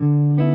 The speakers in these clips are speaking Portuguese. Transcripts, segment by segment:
Você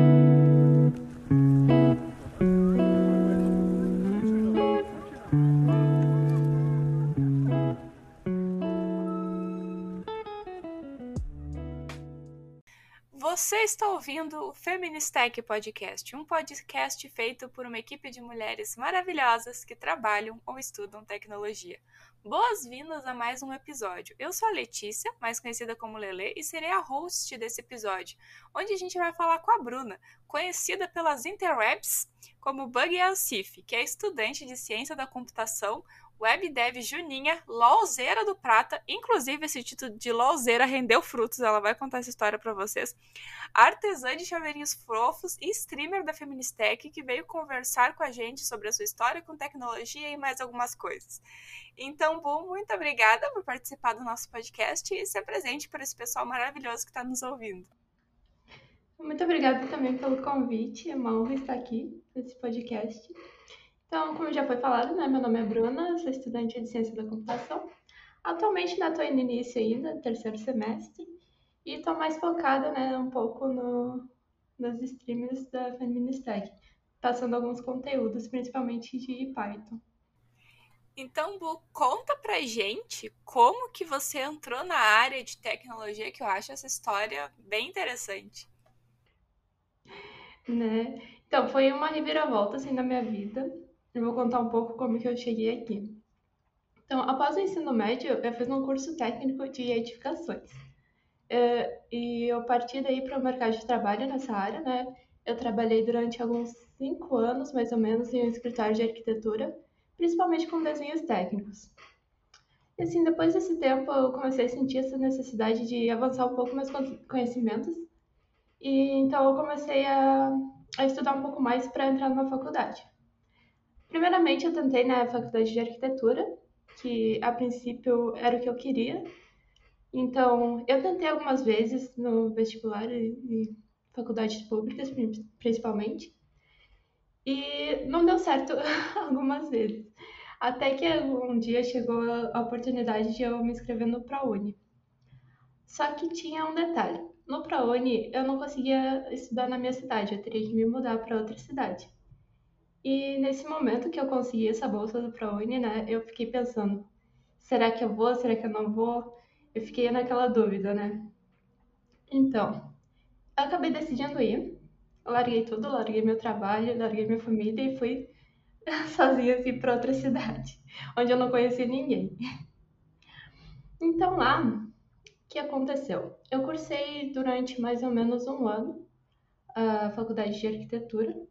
está ouvindo o Feministech Podcast, um podcast feito por uma equipe de mulheres maravilhosas que trabalham ou estudam tecnologia. Boas-vindas a mais um episódio. Eu sou a Letícia, mais conhecida como Lele, e serei a host desse episódio, onde a gente vai falar com a Bruna, conhecida pelas interwebs como Bug Alcif, que é estudante de ciência da computação, webdev Juninha, LOLzeira do Prata. Inclusive, esse título de LOLzeira rendeu frutos, ela vai contar essa história para vocês. Artesã de chaveirinhos fofos e streamer da Feministech, que veio conversar com a gente sobre a sua história com tecnologia e mais algumas coisas. Então, Bu, muito obrigada por participar do nosso podcast e ser presente para esse pessoal maravilhoso que está nos ouvindo. Muito obrigada também pelo convite, é uma honra estar aqui nesse podcast. Então, como já foi falado, né, meu nome é Bruna, sou estudante de Ciência da Computação. Atualmente estou né, no início ainda, terceiro semestre, e estou mais focada né, um pouco no, nos streams da Feministag, passando alguns conteúdos, principalmente de Python. Então, Bu, conta pra gente como que você entrou na área de tecnologia, que eu acho essa história bem interessante. Né? Então, foi uma reviravolta assim na minha vida eu vou contar um pouco como que eu cheguei aqui. Então, após o ensino médio, eu fiz um curso técnico de edificações. Uh, e eu parti daí para o mercado de trabalho nessa área, né? Eu trabalhei durante alguns cinco anos, mais ou menos, em um escritório de arquitetura, principalmente com desenhos técnicos. E assim, depois desse tempo, eu comecei a sentir essa necessidade de avançar um pouco meus conhecimentos. E então eu comecei a, a estudar um pouco mais para entrar numa faculdade. Primeiramente, eu tentei na faculdade de arquitetura, que a princípio era o que eu queria. Então, eu tentei algumas vezes no vestibular e, e faculdades públicas, principalmente, e não deu certo algumas vezes. Até que um dia chegou a oportunidade de eu me inscrever no ProUni. Só que tinha um detalhe. No ProUni, eu não conseguia estudar na minha cidade, eu teria que me mudar para outra cidade. E nesse momento que eu consegui essa bolsa do ProUni, né, eu fiquei pensando, será que eu vou, será que eu não vou? Eu fiquei naquela dúvida, né? Então, eu acabei decidindo ir. Larguei tudo, larguei meu trabalho, larguei minha família e fui sozinha assim para outra cidade, onde eu não conhecia ninguém. Então lá, o que aconteceu? Eu cursei durante mais ou menos um ano a faculdade de arquitetura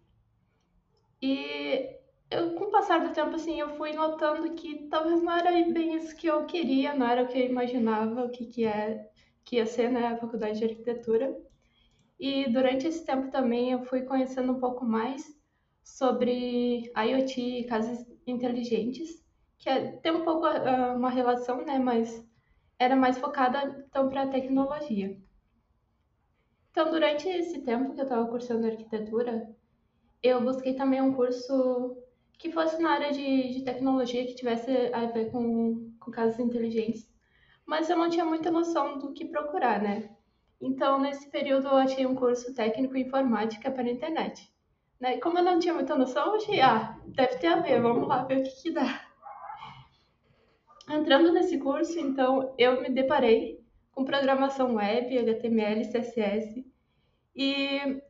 e eu, com o passar do tempo, assim, eu fui notando que talvez não era bem isso que eu queria, não era o que eu imaginava, o que, que, é, que ia ser né, a faculdade de arquitetura. E durante esse tempo também eu fui conhecendo um pouco mais sobre IoT e casas inteligentes, que é, tem um pouco uh, uma relação, né, mas era mais focada então para a tecnologia. Então, durante esse tempo que eu estava cursando arquitetura, eu busquei também um curso que fosse na área de, de tecnologia, que tivesse a ver com, com casas inteligentes. Mas eu não tinha muita noção do que procurar, né? Então, nesse período, eu achei um curso técnico em informática para a internet. Né? Como eu não tinha muita noção, eu achei, ah, deve ter a ver, vamos lá ver o que, que dá. Entrando nesse curso, então, eu me deparei com programação web, HTML, CSS. E,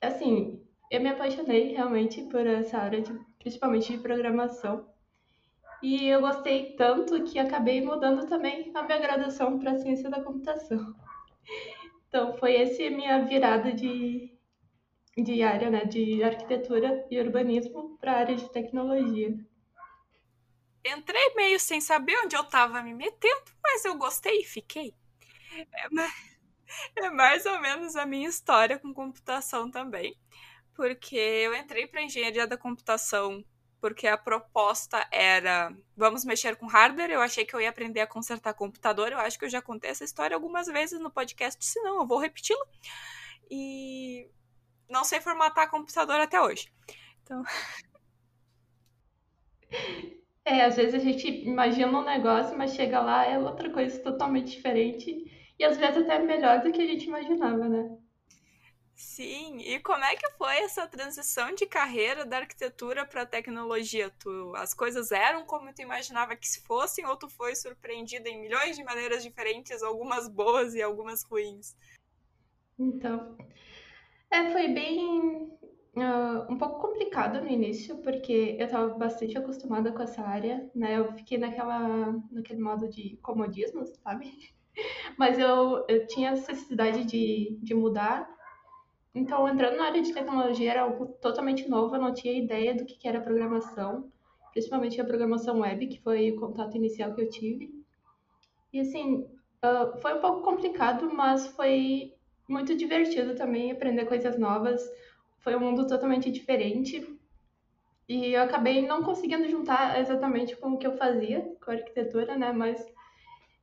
assim, eu me apaixonei realmente por essa área, de, principalmente de programação. E eu gostei tanto que acabei mudando também a minha graduação para ciência da computação. Então foi essa minha virada de, de área, né, de arquitetura e urbanismo para a área de tecnologia. Entrei meio sem saber onde eu estava me metendo, mas eu gostei e fiquei. É, é mais ou menos a minha história com computação também porque eu entrei para engenharia da computação porque a proposta era vamos mexer com hardware. Eu achei que eu ia aprender a consertar computador. Eu acho que eu já contei essa história algumas vezes no podcast, se não, eu vou repeti-la. E não sei formatar computador até hoje. Então. É, às vezes a gente imagina um negócio, mas chega lá é outra coisa totalmente diferente. E às vezes até melhor do que a gente imaginava, né? Sim, e como é que foi essa transição de carreira da arquitetura para tecnologia? Tu, as coisas eram como tu imaginava que fossem ou tu foi surpreendida em milhões de maneiras diferentes, algumas boas e algumas ruins? Então, é, foi bem uh, um pouco complicado no início, porque eu estava bastante acostumada com essa área, né? Eu fiquei naquela, naquele modo de comodismo, sabe? Mas eu, eu tinha necessidade de, de mudar. Então, entrando na área de tecnologia era algo totalmente novo, eu não tinha ideia do que, era programação, principalmente a programação web, que foi o contato inicial que eu tive. E assim, uh, foi um pouco complicado, mas foi muito divertido também aprender coisas novas. Foi um mundo totalmente diferente. E eu acabei não conseguindo juntar exatamente com o que eu fazia com a arquitetura, né? Mas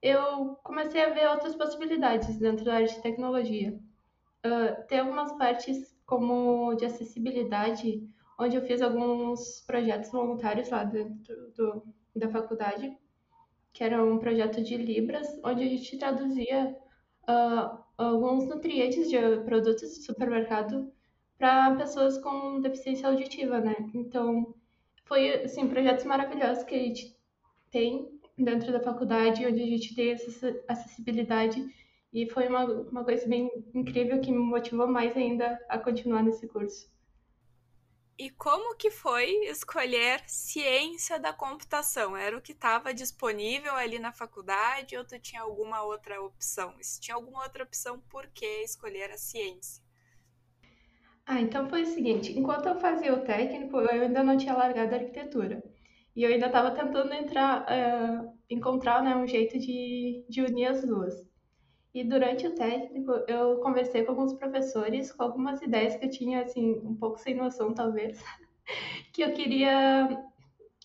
eu comecei a ver outras possibilidades dentro da área de tecnologia. Uh, tem algumas partes como de acessibilidade, onde eu fiz alguns projetos voluntários lá dentro do, da faculdade, que era um projeto de Libras, onde a gente traduzia uh, alguns nutrientes de produtos de supermercado para pessoas com deficiência auditiva, né? Então, foi, assim, projetos maravilhosos que a gente tem dentro da faculdade, onde a gente tem essa acessibilidade e foi uma, uma coisa bem incrível que me motivou mais ainda a continuar nesse curso. E como que foi escolher ciência da computação? Era o que estava disponível ali na faculdade ou tu tinha alguma outra opção? se tinha alguma outra opção, por que escolher a ciência? Ah, então foi o seguinte, enquanto eu fazia o técnico, eu ainda não tinha largado a arquitetura. E eu ainda estava tentando entrar, uh, encontrar né, um jeito de, de unir as duas. E durante o técnico, eu conversei com alguns professores com algumas ideias que eu tinha, assim, um pouco sem noção, talvez, que eu queria.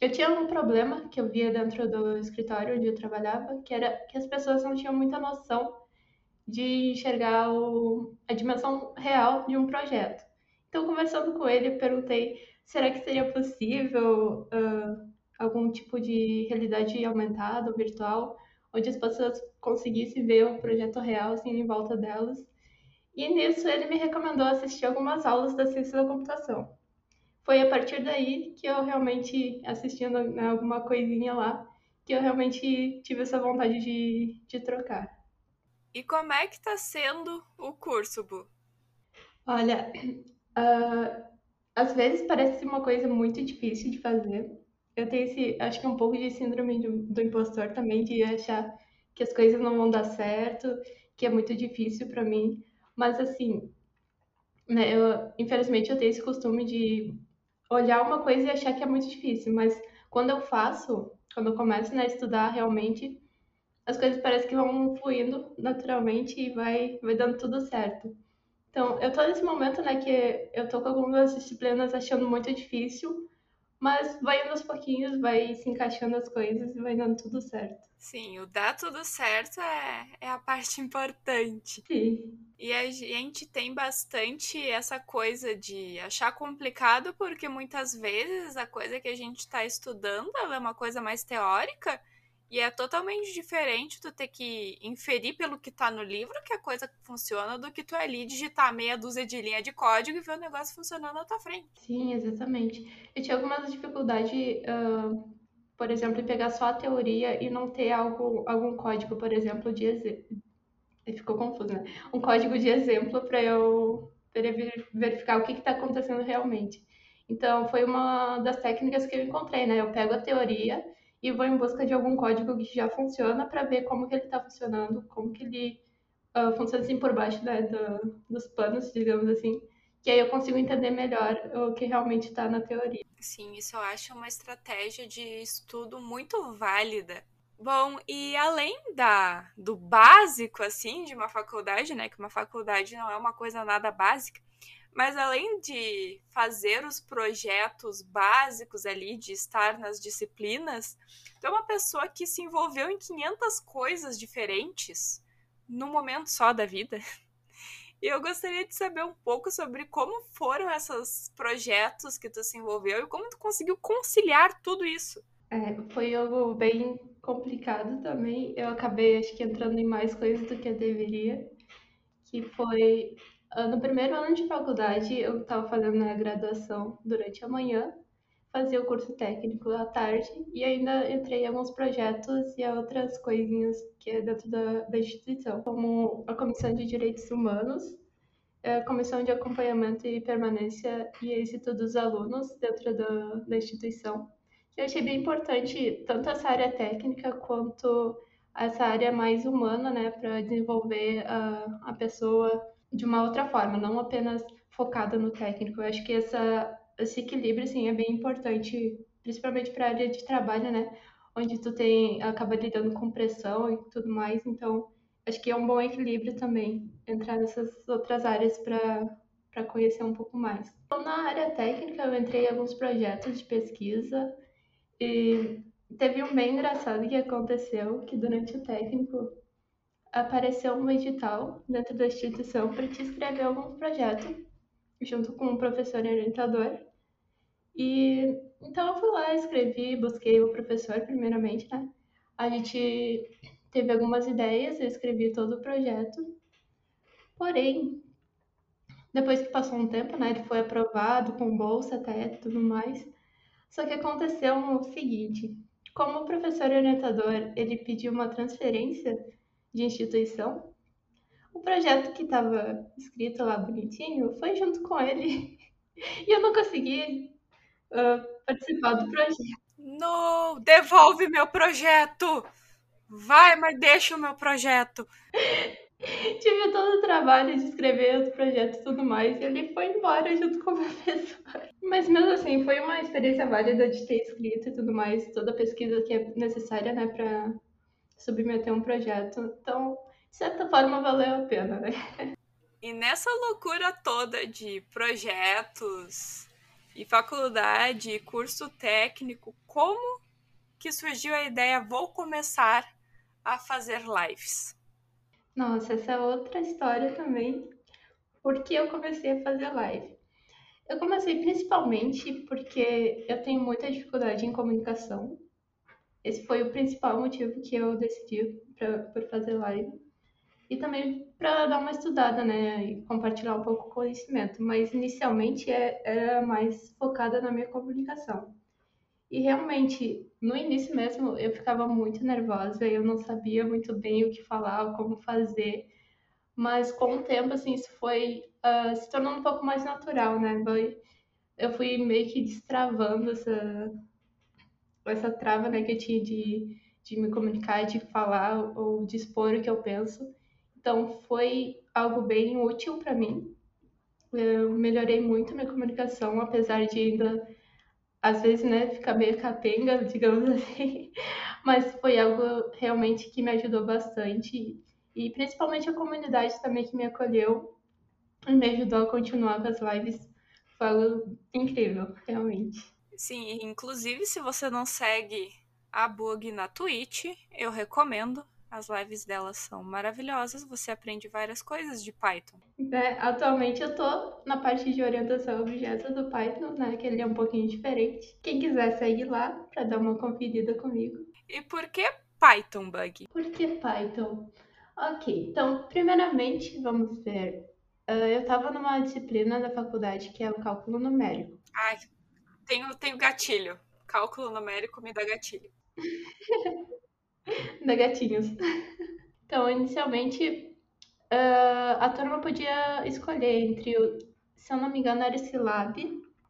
Eu tinha um problema que eu via dentro do escritório onde eu trabalhava, que era que as pessoas não tinham muita noção de enxergar o... a dimensão real de um projeto. Então, conversando com ele, eu perguntei: será que seria possível uh, algum tipo de realidade aumentada ou virtual? Onde as pessoas conseguissem ver o projeto real assim em volta delas. E nisso ele me recomendou assistir algumas aulas da ciência da computação. Foi a partir daí que eu realmente, assistindo né, alguma coisinha lá, que eu realmente tive essa vontade de, de trocar. E como é que está sendo o curso, Bu? Olha, uh, às vezes parece uma coisa muito difícil de fazer, eu tenho esse, acho que um pouco de síndrome do, do impostor também, de achar que as coisas não vão dar certo, que é muito difícil para mim. Mas assim, né, eu, infelizmente eu tenho esse costume de olhar uma coisa e achar que é muito difícil, mas quando eu faço, quando eu começo né, a estudar realmente, as coisas parecem que vão fluindo naturalmente e vai, vai dando tudo certo. Então, eu tô nesse momento, né, que eu tô com algumas disciplinas achando muito difícil, mas vai indo aos pouquinhos, vai se encaixando as coisas e vai dando tudo certo. Sim, o dar tudo certo é, é a parte importante. Sim. E a gente tem bastante essa coisa de achar complicado, porque muitas vezes a coisa que a gente está estudando é uma coisa mais teórica e é totalmente diferente tu ter que inferir pelo que tá no livro que a coisa funciona do que tu ali digitar meia dúzia de linha de código e ver o negócio funcionando na tua frente. Sim, exatamente. Eu tinha algumas dificuldades, uh, por exemplo, em pegar só a teoria e não ter algo, algum código, por exemplo, de exemplo. Ficou confuso, né? Um código de exemplo para eu, verificar o que está acontecendo realmente. Então, foi uma das técnicas que eu encontrei, né? Eu pego a teoria e vou em busca de algum código que já funciona para ver como que ele está funcionando, como que ele uh, funciona assim por baixo né, do, dos panos, digamos assim, que aí eu consigo entender melhor o que realmente está na teoria. Sim, isso eu acho uma estratégia de estudo muito válida. Bom, e além da do básico assim de uma faculdade, né, que uma faculdade não é uma coisa nada básica, mas além de fazer os projetos básicos ali, de estar nas disciplinas, tu é uma pessoa que se envolveu em 500 coisas diferentes num momento só da vida. E eu gostaria de saber um pouco sobre como foram esses projetos que tu se envolveu e como tu conseguiu conciliar tudo isso. É, foi algo bem complicado também. Eu acabei, acho que, entrando em mais coisas do que eu deveria, que foi no primeiro ano de faculdade, eu estava fazendo a graduação durante a manhã, fazia o curso técnico à tarde e ainda entrei em alguns projetos e outras coisinhas que é dentro da, da instituição, como a Comissão de Direitos Humanos, a Comissão de Acompanhamento e Permanência e Êxito dos Alunos dentro da, da instituição. Eu achei bem importante tanto essa área técnica quanto essa área mais humana, né, para desenvolver a, a pessoa de uma outra forma, não apenas focada no técnico. Eu acho que essa, esse equilíbrio, assim, é bem importante, principalmente para a área de trabalho, né, onde tu tem, acaba lidando com pressão e tudo mais, então acho que é um bom equilíbrio também entrar nessas outras áreas para conhecer um pouco mais. Então, na área técnica, eu entrei em alguns projetos de pesquisa e teve um bem engraçado que aconteceu, que durante o técnico apareceu um edital dentro da instituição para te inscrever algum projeto, junto com um professor orientador. E então eu fui lá, escrevi, busquei o professor primeiramente, né? A gente teve algumas ideias, eu escrevi todo o projeto. Porém, depois que passou um tempo, né, ele foi aprovado com bolsa até tudo mais. Só que aconteceu o seguinte, como o professor orientador ele pediu uma transferência de instituição, o projeto que estava escrito lá bonitinho foi junto com ele e eu não consegui uh, participar do projeto. Não, devolve meu projeto! Vai, mas deixa o meu projeto. Tive todo o trabalho de escrever os projetos e tudo mais, e ele foi embora junto com o professor. Mas mesmo assim, foi uma experiência válida de ter escrito e tudo mais, toda a pesquisa que é necessária, né, para submeter um projeto. Então, de certa forma, valeu a pena, né? E nessa loucura toda de projetos e faculdade e curso técnico, como que surgiu a ideia vou começar a fazer lives? Nossa, essa é outra história também. Porque eu comecei a fazer live. Eu comecei principalmente porque eu tenho muita dificuldade em comunicação. Esse foi o principal motivo que eu decidi pra, por fazer live. E também para dar uma estudada, né? E compartilhar um pouco o conhecimento. Mas inicialmente é, era mais focada na minha comunicação. E realmente, no início mesmo, eu ficava muito nervosa, eu não sabia muito bem o que falar, como fazer. Mas com o tempo, assim, isso foi uh, se tornando um pouco mais natural, né? Eu fui meio que destravando essa, essa trava né, que eu tinha de, de me comunicar, de falar ou de expor o que eu penso. Então, foi algo bem útil para mim. Eu melhorei muito minha comunicação, apesar de ainda às vezes, né, ficar meio capenga, digamos assim, mas foi algo realmente que me ajudou bastante e principalmente a comunidade também que me acolheu e me ajudou a continuar com as lives. Foi algo incrível, realmente. Sim, inclusive se você não segue a Bug na Twitch, eu recomendo. As lives delas são maravilhosas, você aprende várias coisas de Python. É, atualmente eu tô na parte de orientação a objetos do Python, né? Que ele é um pouquinho diferente. Quem quiser segue lá para dar uma conferida comigo. E por que Python, Bug? Por que Python? Ok, então, primeiramente, vamos ver. Uh, eu estava numa disciplina da faculdade que é o cálculo numérico. Ai, tenho, tenho gatilho. Cálculo numérico me dá gatilho. da gatinhos. Então, inicialmente, uh, a turma podia escolher entre, o, se eu não me engano, era Scilab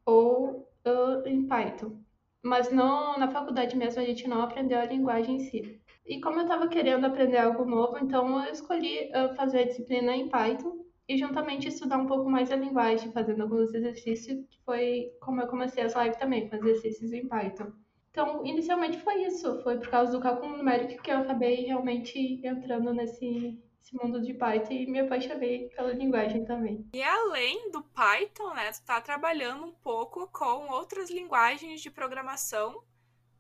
ou uh, em Python. Mas não, na faculdade mesmo a gente não aprendeu a linguagem em si. E como eu estava querendo aprender algo novo, então eu escolhi uh, fazer a disciplina em Python e juntamente estudar um pouco mais a linguagem, fazendo alguns exercícios, que foi como eu comecei as lives também, com exercícios em Python. Então, inicialmente foi isso, foi por causa do cálculo numérico que eu acabei realmente entrando nesse, mundo de Python e me apaixonei pela linguagem também. E além do Python, né, tu está trabalhando um pouco com outras linguagens de programação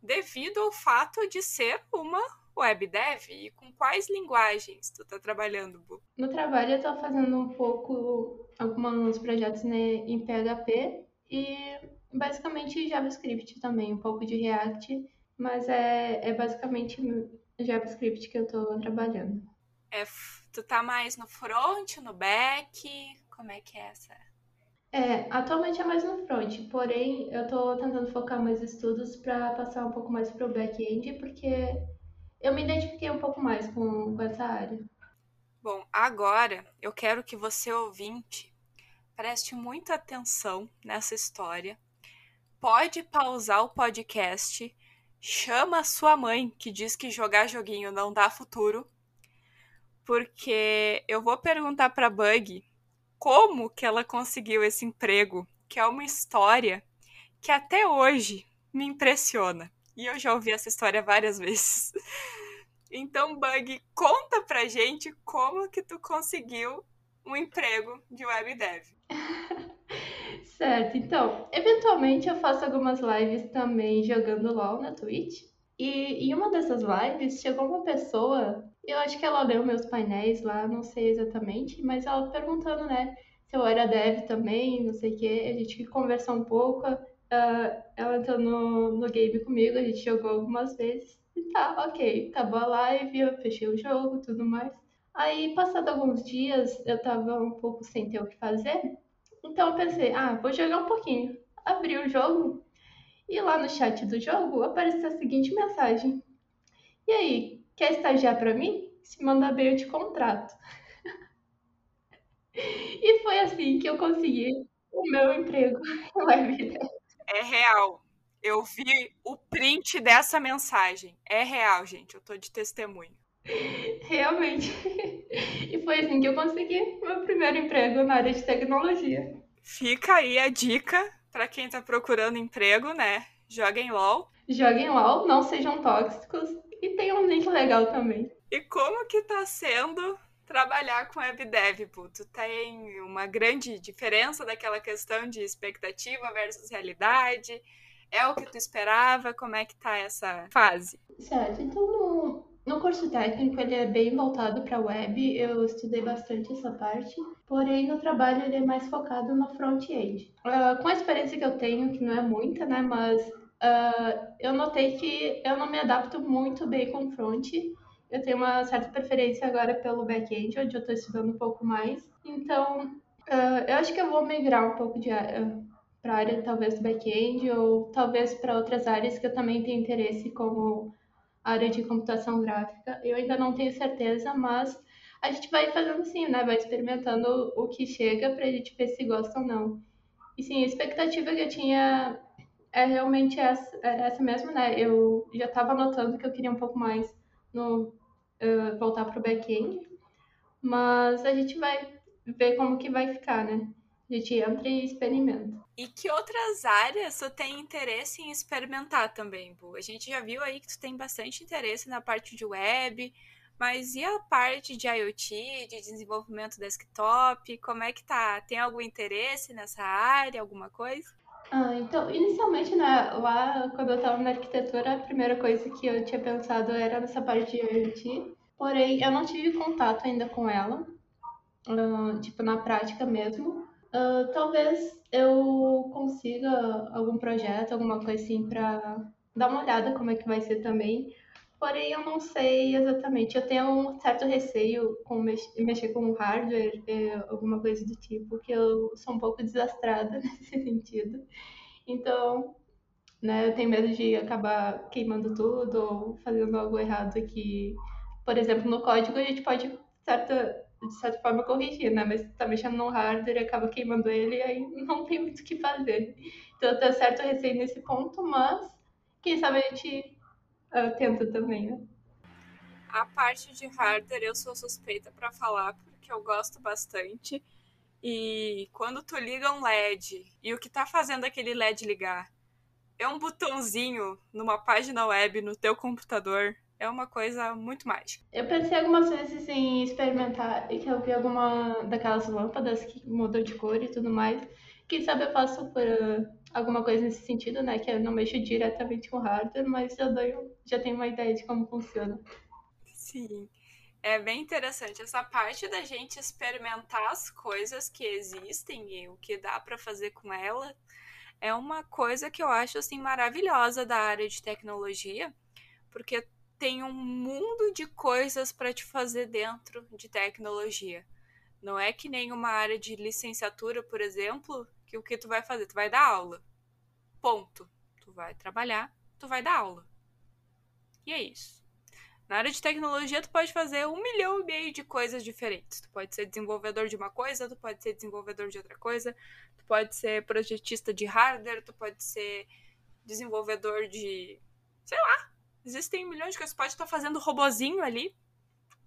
devido ao fato de ser uma web dev. E com quais linguagens tu está trabalhando, Bu? No trabalho eu estou fazendo um pouco alguns projetos né, em PHP e basicamente JavaScript também, um pouco de React, mas é, é basicamente JavaScript que eu estou trabalhando. É, tu tá mais no front, no back? Como é que é essa? É, atualmente é mais no front, porém eu tô tentando focar meus estudos para passar um pouco mais pro back-end, porque eu me identifiquei um pouco mais com, com essa área. Bom, agora eu quero que você ouvinte preste muita atenção nessa história. Pode pausar o podcast, chama a sua mãe que diz que jogar joguinho não dá futuro, porque eu vou perguntar para Bug como que ela conseguiu esse emprego, que é uma história que até hoje me impressiona. E eu já ouvi essa história várias vezes. Então, Bug, conta pra gente como que tu conseguiu um emprego de web dev. certo, então, eventualmente eu faço algumas lives também jogando LOL na Twitch. E em uma dessas lives chegou uma pessoa, eu acho que ela leu meus painéis lá, não sei exatamente, mas ela perguntando, né, se eu era dev também, não sei o quê. A gente conversou um pouco, uh, ela entrou no, no game comigo, a gente jogou algumas vezes. E tá, ok, acabou a live, eu fechei o jogo, tudo mais. Aí, passado alguns dias, eu tava um pouco sem ter o que fazer. Então eu pensei, ah, vou jogar um pouquinho. Abri o jogo e lá no chat do jogo apareceu a seguinte mensagem. E aí, quer estagiar para mim? Se mandar bem, eu te contrato. e foi assim que eu consegui o meu emprego É real. Eu vi o print dessa mensagem. É real, gente. Eu tô de testemunho. Realmente. E foi assim que eu consegui meu primeiro emprego na área de tecnologia. Fica aí a dica para quem tá procurando emprego, né? Joguem LOL. Joguem LOL, não sejam tóxicos e tenham um link legal também. E como que tá sendo trabalhar com WebDev, Tu tem uma grande diferença daquela questão de expectativa versus realidade? É o que tu esperava? Como é que tá essa fase? Certo, então no, no curso técnico ele é bem voltado para web, eu estudei bastante essa parte, porém no trabalho ele é mais focado no front-end. Uh, com a experiência que eu tenho, que não é muita, né, mas uh, eu notei que eu não me adapto muito bem com front, eu tenho uma certa preferência agora pelo back-end, onde eu estou estudando um pouco mais, então uh, eu acho que eu vou migrar um pouco de para a área talvez do back-end ou talvez para outras áreas que eu também tenho interesse como área de computação gráfica. Eu ainda não tenho certeza, mas a gente vai fazendo assim, né? Vai experimentando o que chega para a gente ver se gosta ou não. E sim, a expectativa que eu tinha é realmente essa, era essa mesmo, né? Eu já estava notando que eu queria um pouco mais no uh, voltar para o back-end, mas a gente vai ver como que vai ficar, né? A gente entra e experimenta. E que outras áreas tu tem interesse em experimentar também, Bu? A gente já viu aí que tu tem bastante interesse na parte de web, mas e a parte de IoT, de desenvolvimento desktop? Como é que tá? Tem algum interesse nessa área, alguma coisa? Ah, então, inicialmente, né, lá quando eu estava na arquitetura, a primeira coisa que eu tinha pensado era nessa parte de IoT. Porém, eu não tive contato ainda com ela, uh, tipo, na prática mesmo. Uh, talvez eu consiga algum projeto, alguma coisa assim, para dar uma olhada como é que vai ser também. Porém, eu não sei exatamente. Eu tenho um certo receio com mex mexer com hardware, é, alguma coisa do tipo, que eu sou um pouco desastrada nesse sentido. Então, né, eu tenho medo de acabar queimando tudo ou fazendo algo errado que, por exemplo, no código a gente pode certa de certa forma corrigir, né? Mas tá mexendo no hardware acaba queimando ele aí não tem muito o que fazer. Então tá certo receio nesse ponto, mas quem sabe a gente uh, tenta também, né? A parte de hardware eu sou suspeita para falar porque eu gosto bastante. E quando tu liga um LED e o que tá fazendo aquele LED ligar é um botãozinho numa página web no teu computador, é uma coisa muito mágica. Eu pensei algumas vezes em experimentar e que eu vi alguma daquelas lâmpadas que mudam de cor e tudo mais. Quem sabe eu faço por uh, alguma coisa nesse sentido, né? Que eu não mexo diretamente com hardware, mas eu dou, já tenho uma ideia de como funciona. Sim. É bem interessante essa parte da gente experimentar as coisas que existem e o que dá para fazer com ela. É uma coisa que eu acho assim maravilhosa da área de tecnologia, porque tem um mundo de coisas para te fazer dentro de tecnologia. Não é que nem uma área de licenciatura, por exemplo, que o que tu vai fazer? Tu vai dar aula. Ponto. Tu vai trabalhar, tu vai dar aula. E é isso. Na área de tecnologia, tu pode fazer um milhão e meio de coisas diferentes. Tu pode ser desenvolvedor de uma coisa, tu pode ser desenvolvedor de outra coisa, tu pode ser projetista de hardware, tu pode ser desenvolvedor de. sei lá. Existem milhões de coisas. Tu pode estar fazendo robozinho ali.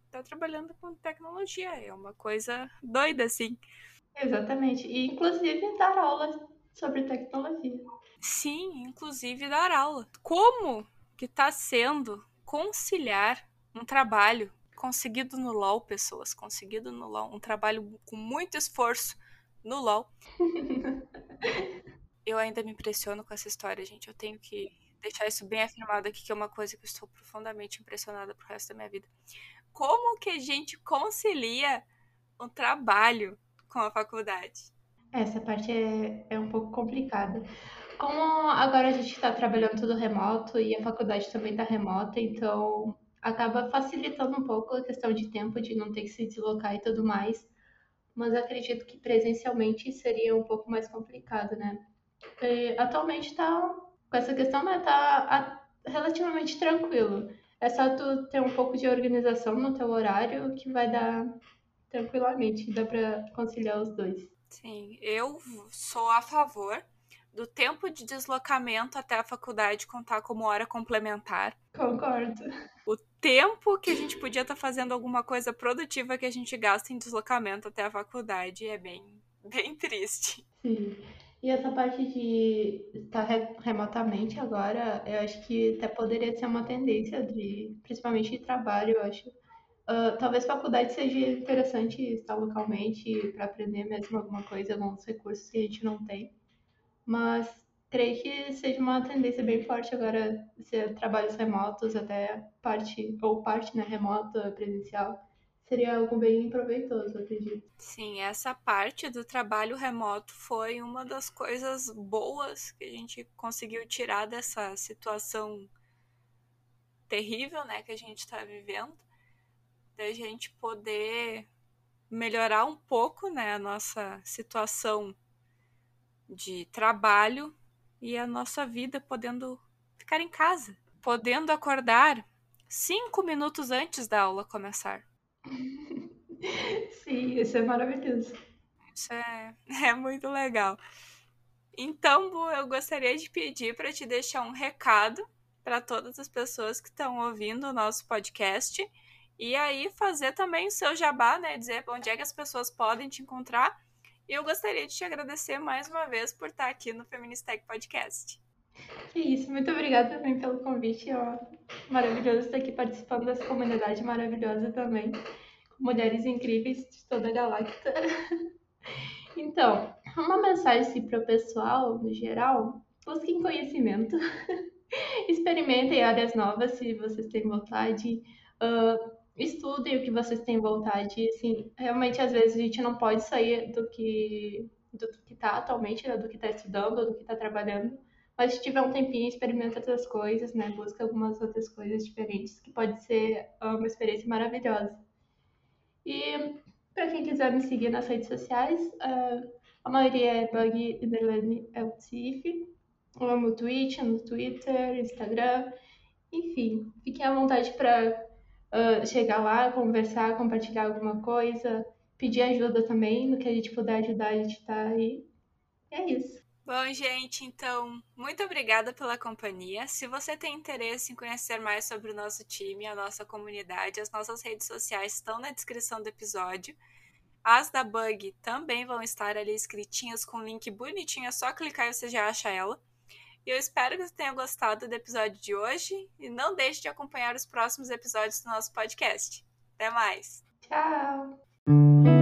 Tá trabalhando com tecnologia. É uma coisa doida, assim. Exatamente. E inclusive dar aula sobre tecnologia. Sim, inclusive dar aula. Como que tá sendo conciliar um trabalho conseguido no LoL, pessoas, conseguido no LoL, um trabalho com muito esforço no LoL. eu ainda me impressiono com essa história, gente. Eu tenho que deixar isso bem afirmado aqui, que é uma coisa que eu estou profundamente impressionada pro resto da minha vida. Como que a gente concilia um trabalho com a faculdade? Essa parte é, é um pouco complicada. Como agora a gente está trabalhando tudo remoto e a faculdade também está remota, então acaba facilitando um pouco a questão de tempo, de não ter que se deslocar e tudo mais. Mas acredito que presencialmente seria um pouco mais complicado, né? E atualmente está com essa questão, né? Tá relativamente tranquilo. É só tu ter um pouco de organização no teu horário que vai dar tranquilamente, dá para conciliar os dois. Sim, eu sou a favor do tempo de deslocamento até a faculdade contar como hora complementar. Concordo. O tempo que a gente podia estar tá fazendo alguma coisa produtiva que a gente gasta em deslocamento até a faculdade é bem, bem triste. Sim. E essa parte de estar remotamente agora, eu acho que até poderia ser uma tendência de, principalmente de trabalho, eu acho. Uh, talvez faculdade seja interessante estar localmente para aprender mesmo alguma coisa, alguns recursos que a gente não tem. Mas creio que seja uma tendência bem forte agora ser trabalhos remotos, até parte, ou parte né, remota, presencial. Seria algo bem proveitoso, acredito. Sim, essa parte do trabalho remoto foi uma das coisas boas que a gente conseguiu tirar dessa situação terrível, né, que a gente está vivendo, da gente poder melhorar um pouco, né, a nossa situação de trabalho e a nossa vida podendo ficar em casa, podendo acordar cinco minutos antes da aula começar. Sim, isso é maravilhoso. Isso é, é muito legal. Então, Bu, eu gostaria de pedir para te deixar um recado para todas as pessoas que estão ouvindo o nosso podcast e aí fazer também o seu jabá, né? Dizer onde é que as pessoas podem te encontrar e eu gostaria de te agradecer mais uma vez por estar aqui no Feministech Podcast. Que isso, muito obrigada também pelo convite. É maravilhoso estar aqui participando dessa comunidade maravilhosa também, mulheres incríveis de toda a galáxia. Então, uma mensagem para o pessoal, no geral, busquem conhecimento, experimentem áreas novas se vocês têm vontade. Uh, estudem o que vocês têm vontade. Assim, realmente, às vezes, a gente não pode sair do que do que está atualmente, né, do que está estudando, do que está trabalhando. Mas se tiver um tempinho, experimenta outras coisas, né? Busca algumas outras coisas diferentes, que pode ser ah, uma experiência maravilhosa. E para quem quiser me seguir nas redes sociais, uh, a maioria é bug underline LTIF. Eu Twitch, no Twitter, Instagram. Enfim, fiquem à vontade para chegar lá, conversar, compartilhar alguma coisa, pedir ajuda também, no que a gente puder ajudar, a gente tá aí. É isso. Bom, gente, então, muito obrigada pela companhia. Se você tem interesse em conhecer mais sobre o nosso time, a nossa comunidade, as nossas redes sociais estão na descrição do episódio. As da Bug também vão estar ali escritinhas com link bonitinho, é só clicar e você já acha ela. E eu espero que você tenha gostado do episódio de hoje e não deixe de acompanhar os próximos episódios do nosso podcast. Até mais! Tchau!